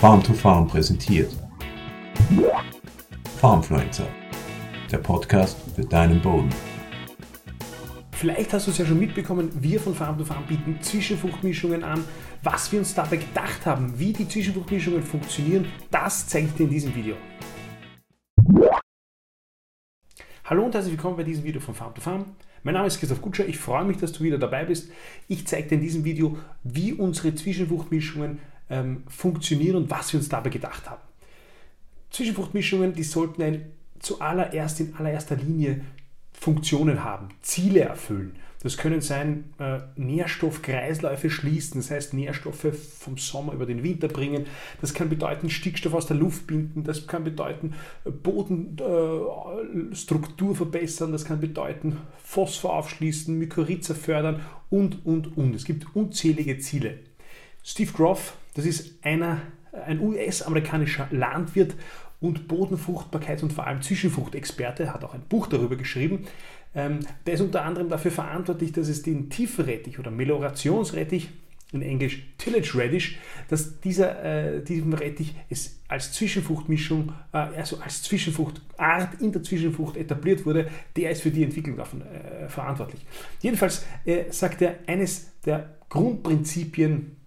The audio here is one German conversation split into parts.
Farm to Farm präsentiert. Farmfluencer, der Podcast für deinen Boden. Vielleicht hast du es ja schon mitbekommen, wir von Farm to Farm bieten Zwischenfruchtmischungen an. Was wir uns dabei gedacht haben, wie die Zwischenfruchtmischungen funktionieren, das zeige ich dir in diesem Video. Hallo und herzlich willkommen bei diesem Video von Farm to Farm. Mein Name ist Christoph Kutscher, ich freue mich, dass du wieder dabei bist. Ich zeige dir in diesem Video, wie unsere Zwischenfruchtmischungen ähm, funktionieren und was wir uns dabei gedacht haben. Zwischenfruchtmischungen, die sollten ein, zuallererst in allererster Linie Funktionen haben, Ziele erfüllen. Das können sein, äh, Nährstoffkreisläufe schließen, das heißt Nährstoffe vom Sommer über den Winter bringen. Das kann bedeuten Stickstoff aus der Luft binden, das kann bedeuten äh, Bodenstruktur äh, verbessern, das kann bedeuten Phosphor aufschließen, Mykorrhiza fördern und, und, und. Es gibt unzählige Ziele. Steve Groff, das ist einer, ein US-amerikanischer Landwirt und Bodenfruchtbarkeit und vor allem Zwischenfruchtexperte, hat auch ein Buch darüber geschrieben. Ähm, der ist unter anderem dafür verantwortlich, dass es den Tiefenrettich oder Melorationsrettich, in Englisch Tillage Radish, dass dieser, äh, diesem Rettich es als Zwischenfruchtmischung, äh, also als Zwischenfruchtart in der Zwischenfrucht etabliert wurde, der ist für die Entwicklung davon äh, verantwortlich. Jedenfalls äh, sagt er, eines der Grundprinzipien,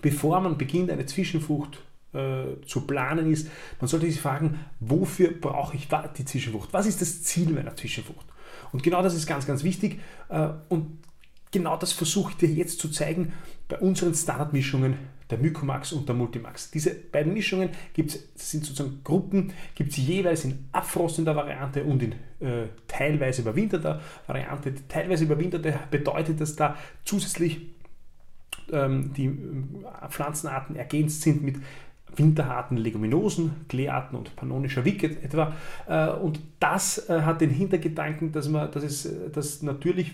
bevor man beginnt, eine Zwischenfrucht äh, zu planen ist, man sollte sich fragen, wofür brauche ich die Zwischenfrucht? Was ist das Ziel meiner Zwischenfrucht? Und genau das ist ganz, ganz wichtig. Äh, und genau das versuche ich dir jetzt zu zeigen bei unseren Standardmischungen der Mycomax und der Multimax. Diese beiden Mischungen gibt's, sind sozusagen Gruppen, gibt es jeweils in abfrostender Variante und in äh, teilweise überwinterter Variante. Teilweise überwinterte bedeutet, dass da zusätzlich die äh, Pflanzenarten ergänzt sind mit winterharten Leguminosen, Kleearten und pannonischer Wicket etwa. Äh, und das äh, hat den Hintergedanken, dass, man, dass, es, äh, dass natürlich,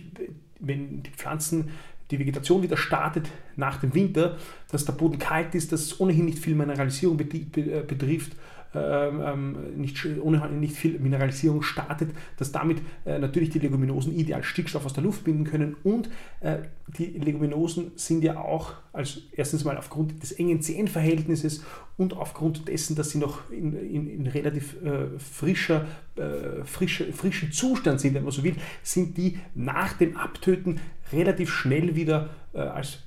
wenn die Pflanzen, die Vegetation wieder startet nach dem Winter, dass der Boden kalt ist, dass es ohnehin nicht viel Mineralisierung betrifft ähm, ähm, nicht, ohnehin nicht viel Mineralisierung startet, dass damit äh, natürlich die Leguminosen ideal Stickstoff aus der Luft binden können und äh, die Leguminosen sind ja auch als erstens mal aufgrund des engen Zehenverhältnisses und aufgrund dessen, dass sie noch in, in, in relativ äh, frischer, äh, frischer, frischen Zustand sind, wenn man so will, sind die nach dem Abtöten relativ schnell wieder äh, als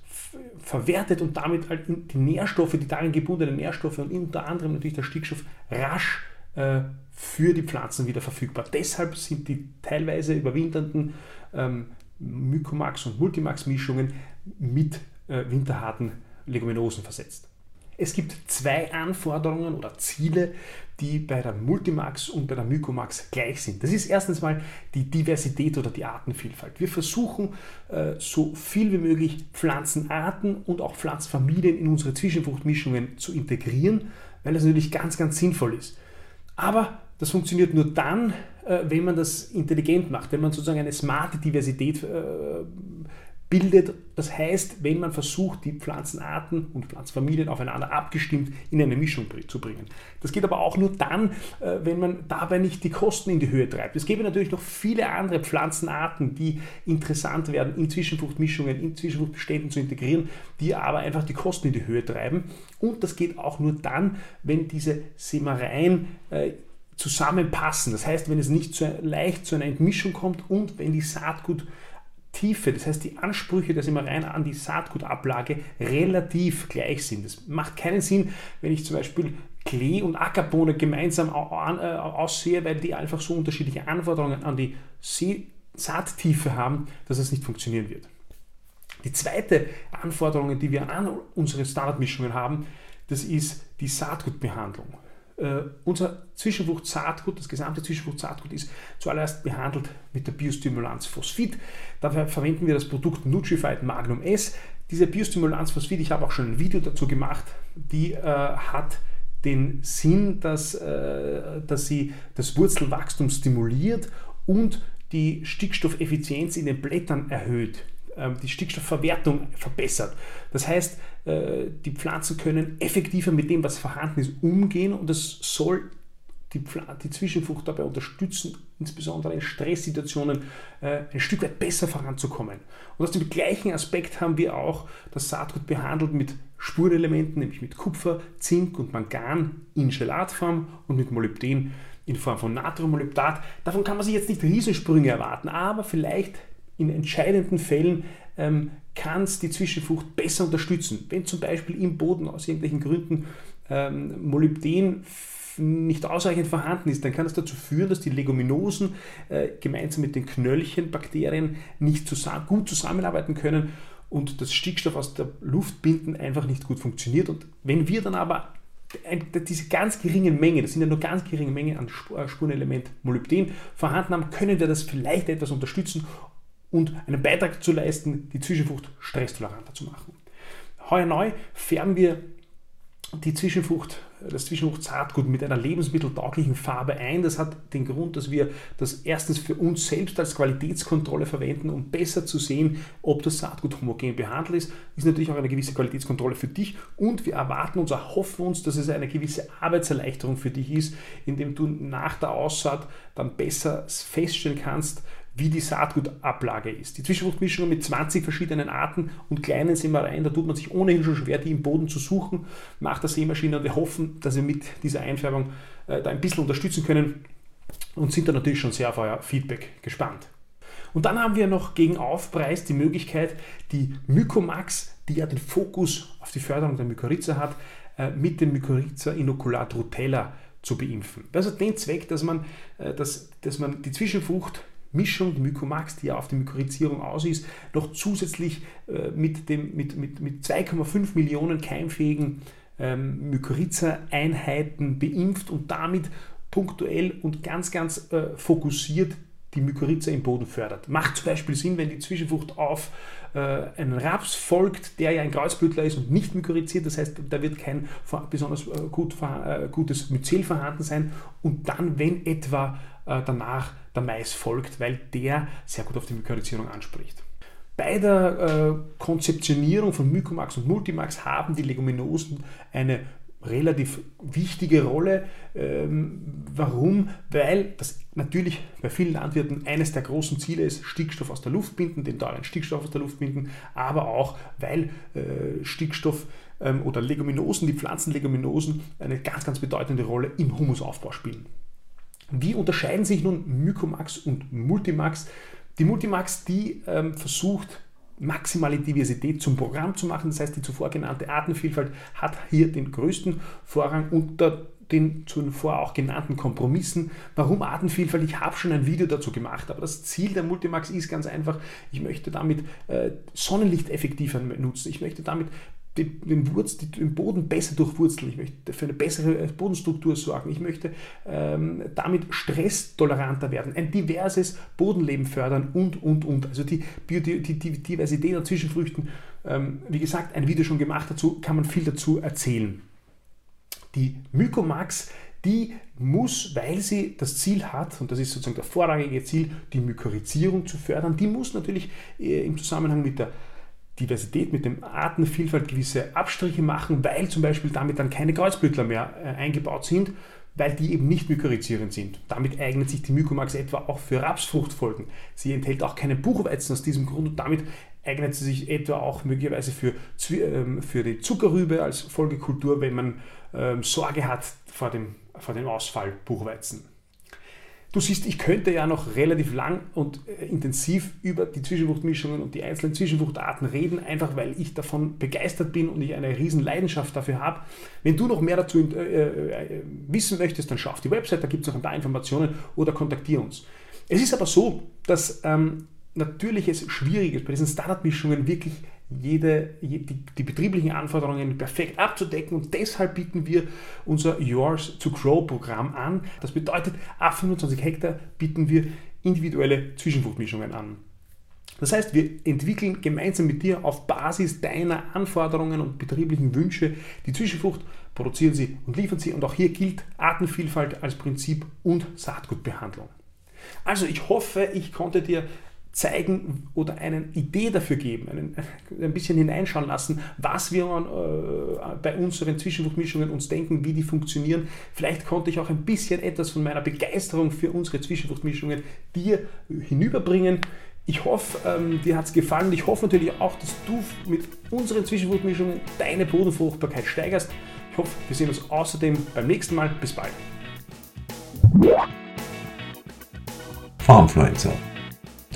verwertet und damit halt die Nährstoffe, die darin gebundenen Nährstoffe und unter anderem natürlich der Stickstoff rasch äh, für die Pflanzen wieder verfügbar. Deshalb sind die teilweise überwinternden ähm, Mycomax- und Multimax-Mischungen mit äh, winterharten Leguminosen versetzt. Es gibt zwei Anforderungen oder Ziele, die bei der Multimax und bei der Mycomax gleich sind. Das ist erstens mal die Diversität oder die Artenvielfalt. Wir versuchen äh, so viel wie möglich Pflanzenarten und auch Pflanzenfamilien in unsere Zwischenfruchtmischungen zu integrieren, weil das natürlich ganz, ganz sinnvoll ist. Aber das funktioniert nur dann, äh, wenn man das intelligent macht, wenn man sozusagen eine smarte Diversität äh, bildet. Das heißt, wenn man versucht, die Pflanzenarten und Pflanzenfamilien aufeinander abgestimmt in eine Mischung zu bringen. Das geht aber auch nur dann, äh, wenn man dabei nicht die Kosten in die Höhe treibt. Es gäbe natürlich noch viele andere Pflanzenarten, die interessant werden, in Zwischenfruchtmischungen, in Zwischenfruchtbeständen zu integrieren, die aber einfach die Kosten in die Höhe treiben. Und das geht auch nur dann, wenn diese Sämereien äh, zusammenpassen. Das heißt, wenn es nicht so leicht zu einer Entmischung kommt und wenn die Saatgut Tiefe, das heißt die Ansprüche der Sämereien an die Saatgutablage relativ gleich sind. Es macht keinen Sinn, wenn ich zum Beispiel Klee und Ackerbohne gemeinsam äh, aussehe, weil die einfach so unterschiedliche Anforderungen an die Saattiefe haben, dass es nicht funktionieren wird. Die zweite Anforderung, die wir an unsere Standardmischungen haben, das ist die Saatgutbehandlung. Uh, unser Zwischenfrucht-Saatgut, das gesamte Zwischenfrucht-Saatgut ist zuallererst behandelt mit der Biostimulanz Phosphid. Dafür verwenden wir das Produkt Nutrified Magnum S. Diese Biostimulanz Phosphid, ich habe auch schon ein Video dazu gemacht, die äh, hat den Sinn, dass, äh, dass sie das Wurzelwachstum stimuliert und die Stickstoffeffizienz in den Blättern erhöht. Ähm, die Stickstoffverwertung verbessert. Das heißt, äh, die Pflanzen können effektiver mit dem, was vorhanden ist, umgehen und es soll die, die Zwischenfrucht dabei unterstützen, insbesondere in Stresssituationen äh, ein Stück weit besser voranzukommen. Und aus dem gleichen Aspekt haben wir auch das Saatgut behandelt mit Spurenelementen, nämlich mit Kupfer, Zink und Mangan in Gelatform und mit Molybden in Form von Natriummolybdat. Davon kann man sich jetzt nicht Riesensprünge erwarten, aber vielleicht in entscheidenden Fällen ähm, kann es die Zwischenfrucht besser unterstützen. Wenn zum Beispiel im Boden aus irgendwelchen Gründen ähm, Molybden nicht ausreichend vorhanden ist, dann kann es dazu führen, dass die Leguminosen äh, gemeinsam mit den Knöllchenbakterien nicht zusammen, gut zusammenarbeiten können und das Stickstoff aus der Luft binden einfach nicht gut funktioniert. Und wenn wir dann aber diese ganz geringen Mengen, das sind ja nur ganz geringe Mengen an äh, Spurenelement Molybden vorhanden haben, können wir das vielleicht etwas unterstützen und einen Beitrag zu leisten, die Zwischenfrucht stresstoleranter zu machen. Heuer neu färben wir die Zwischenfrucht, das Zwischenfrucht-Saatgut mit einer lebensmitteltauglichen Farbe ein. Das hat den Grund, dass wir das erstens für uns selbst als Qualitätskontrolle verwenden, um besser zu sehen, ob das Saatgut homogen behandelt ist. Ist natürlich auch eine gewisse Qualitätskontrolle für dich und wir erwarten uns, erhoffen uns, dass es eine gewisse Arbeitserleichterung für dich ist, indem du nach der Aussaat dann besser feststellen kannst, wie die Saatgutablage ist. Die Zwischenfruchtmischung mit 20 verschiedenen Arten und kleinen Sämereien, da tut man sich ohnehin schon schwer, die im Boden zu suchen, macht der Sämaschine und wir hoffen, dass wir mit dieser Einfärbung äh, da ein bisschen unterstützen können und sind da natürlich schon sehr auf euer Feedback gespannt. Und dann haben wir noch gegen Aufpreis die Möglichkeit, die Mycomax, die ja den Fokus auf die Förderung der Mykorrhiza hat, äh, mit dem Mykorrhiza Inoculat Rutella zu beimpfen. Das hat den Zweck, dass man, äh, dass, dass man die Zwischenfrucht Mischung, die Mykomax, die ja auf die Mykorrhizierung aus ist, noch zusätzlich äh, mit, mit, mit, mit 2,5 Millionen keimfähigen ähm, Mykorrhiza-Einheiten beimpft und damit punktuell und ganz, ganz äh, fokussiert die Mykorrhiza im Boden fördert. Macht zum Beispiel Sinn, wenn die Zwischenfrucht auf äh, einen Raps folgt, der ja ein Kreuzblütler ist und nicht mykorrhiziert, das heißt, da wird kein besonders äh, gut, äh, gutes Myzel vorhanden sein und dann, wenn etwa äh, danach der Mais folgt, weil der sehr gut auf die Mykorrhizierung anspricht. Bei der äh, Konzeptionierung von Mycomax und Multimax haben die Leguminosen eine relativ wichtige Rolle. Ähm, warum? Weil das natürlich bei vielen Landwirten eines der großen Ziele ist, Stickstoff aus der Luft binden, den teuren Stickstoff aus der Luft binden, aber auch, weil äh, Stickstoff ähm, oder Leguminosen, die Pflanzenleguminosen, eine ganz, ganz bedeutende Rolle im Humusaufbau spielen. Wie unterscheiden sich nun Mycomax und Multimax? Die Multimax, die ähm, versucht, maximale Diversität zum Programm zu machen. Das heißt, die zuvor genannte Artenvielfalt hat hier den größten Vorrang unter den zuvor auch genannten Kompromissen. Warum Artenvielfalt? Ich habe schon ein Video dazu gemacht, aber das Ziel der Multimax ist ganz einfach, ich möchte damit äh, Sonnenlicht effektiver nutzen. Ich möchte damit den, Wurz, den Boden besser durchwurzeln, ich möchte für eine bessere Bodenstruktur sorgen, ich möchte ähm, damit stresstoleranter werden, ein diverses Bodenleben fördern und, und, und. Also die, die, die, die Diversität an Zwischenfrüchten, ähm, wie gesagt, ein Video schon gemacht dazu, kann man viel dazu erzählen. Die Mykomax, die muss, weil sie das Ziel hat, und das ist sozusagen das vorrangige Ziel, die Mykorrhizierung zu fördern, die muss natürlich äh, im Zusammenhang mit der Diversität, mit dem Artenvielfalt gewisse Abstriche machen, weil zum Beispiel damit dann keine Kreuzblütler mehr äh, eingebaut sind, weil die eben nicht mykorrhizierend sind. Damit eignet sich die Mykomax etwa auch für Rapsfruchtfolgen. Sie enthält auch keinen Buchweizen aus diesem Grund und damit eignet sie sich etwa auch möglicherweise für, ähm, für die Zuckerrübe als Folgekultur, wenn man ähm, Sorge hat vor dem, vor dem Ausfall Buchweizen. Du siehst, ich könnte ja noch relativ lang und äh, intensiv über die Zwischenfruchtmischungen und die einzelnen Zwischenfruchtarten reden, einfach weil ich davon begeistert bin und ich eine riesen Leidenschaft dafür habe. Wenn du noch mehr dazu äh, äh, wissen möchtest, dann schau auf die Website, da gibt es noch ein paar Informationen oder kontaktiere uns. Es ist aber so, dass ähm, natürlich es schwierig ist, bei diesen Startup-Mischungen wirklich jede, die, die, betrieblichen Anforderungen perfekt abzudecken und deshalb bieten wir unser Yours to Grow Programm an. Das bedeutet, ab 25 Hektar bieten wir individuelle Zwischenfruchtmischungen an. Das heißt, wir entwickeln gemeinsam mit dir auf Basis deiner Anforderungen und betrieblichen Wünsche die Zwischenfrucht, produzieren sie und liefern sie und auch hier gilt Artenvielfalt als Prinzip und Saatgutbehandlung. Also ich hoffe, ich konnte dir zeigen oder eine Idee dafür geben, einen, ein bisschen hineinschauen lassen, was wir äh, bei unseren Zwischenfruchtmischungen uns denken, wie die funktionieren. Vielleicht konnte ich auch ein bisschen etwas von meiner Begeisterung für unsere Zwischenfruchtmischungen dir hinüberbringen. Ich hoffe, ähm, dir hat es gefallen. Ich hoffe natürlich auch, dass du mit unseren Zwischenfruchtmischungen deine Bodenfruchtbarkeit steigerst. Ich hoffe, wir sehen uns außerdem beim nächsten Mal. Bis bald. Farmfluencer,